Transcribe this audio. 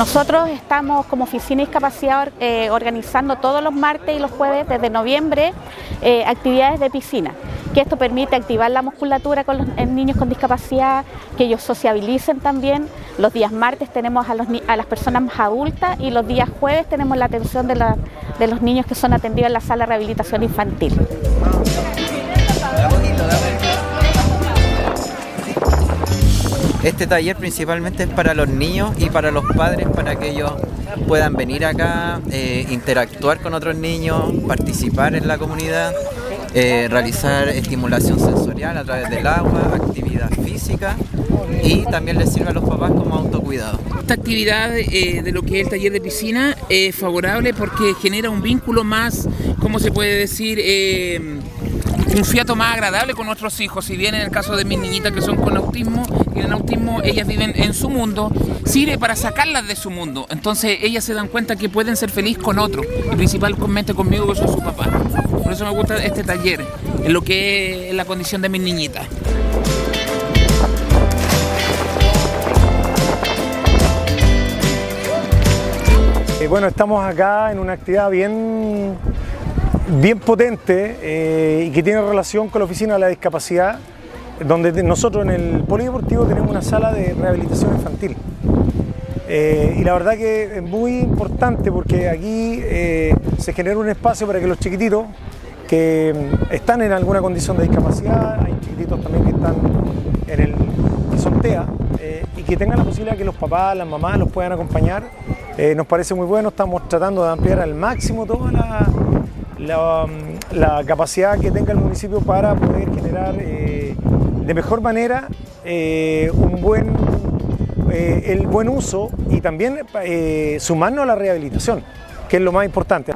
Nosotros estamos como oficina discapacidad eh, organizando todos los martes y los jueves desde noviembre eh, actividades de piscina, que esto permite activar la musculatura con los niños con discapacidad, que ellos sociabilicen también. Los días martes tenemos a, las personas más adultas y los días jueves tenemos la atención de, de los niños que son atendidos en la sala de rehabilitación infantil. Este taller principalmente es para los niños y para los padres para que ellos puedan venir acá, eh, interactuar con otros niños, participar en la comunidad, eh, realizar estimulación sensorial a través del agua, actividad física y también les sirve a los papás como autocuidado. Esta actividad eh, de lo que es el taller de piscina es favorable porque genera un vínculo más, ¿cómo se puede decir? Un fiato más agradable con nuestros hijos. Si bien en el caso de mis niñitas que son con autismo, tienen autismo, ellas viven en su mundo, sirve para sacarlas de su mundo. Entonces ellas se dan cuenta que pueden ser felices con otro, y principalmente conmigo que soy su papá. Por eso me gusta este taller, en lo que es la condición de mis niñitas. Bueno, estamos acá en una actividad bien bien potente eh, y que tiene relación con la Oficina de la Discapacidad, donde nosotros en el Polideportivo tenemos una sala de rehabilitación infantil. Eh, y la verdad que es muy importante porque aquí eh, se genera un espacio para que los chiquititos que están en alguna condición de discapacidad, hay chiquititos también que están en el que y que tengan la posibilidad de que los papás, las mamás los puedan acompañar. nos parece muy bueno, estamos tratando de ampliar al máximo toda la, capacidad que tenga el municipio para poder generar eh, de mejor manera eh, un buen, eh, el buen uso y también sumarnos a la rehabilitación, que es lo más importante.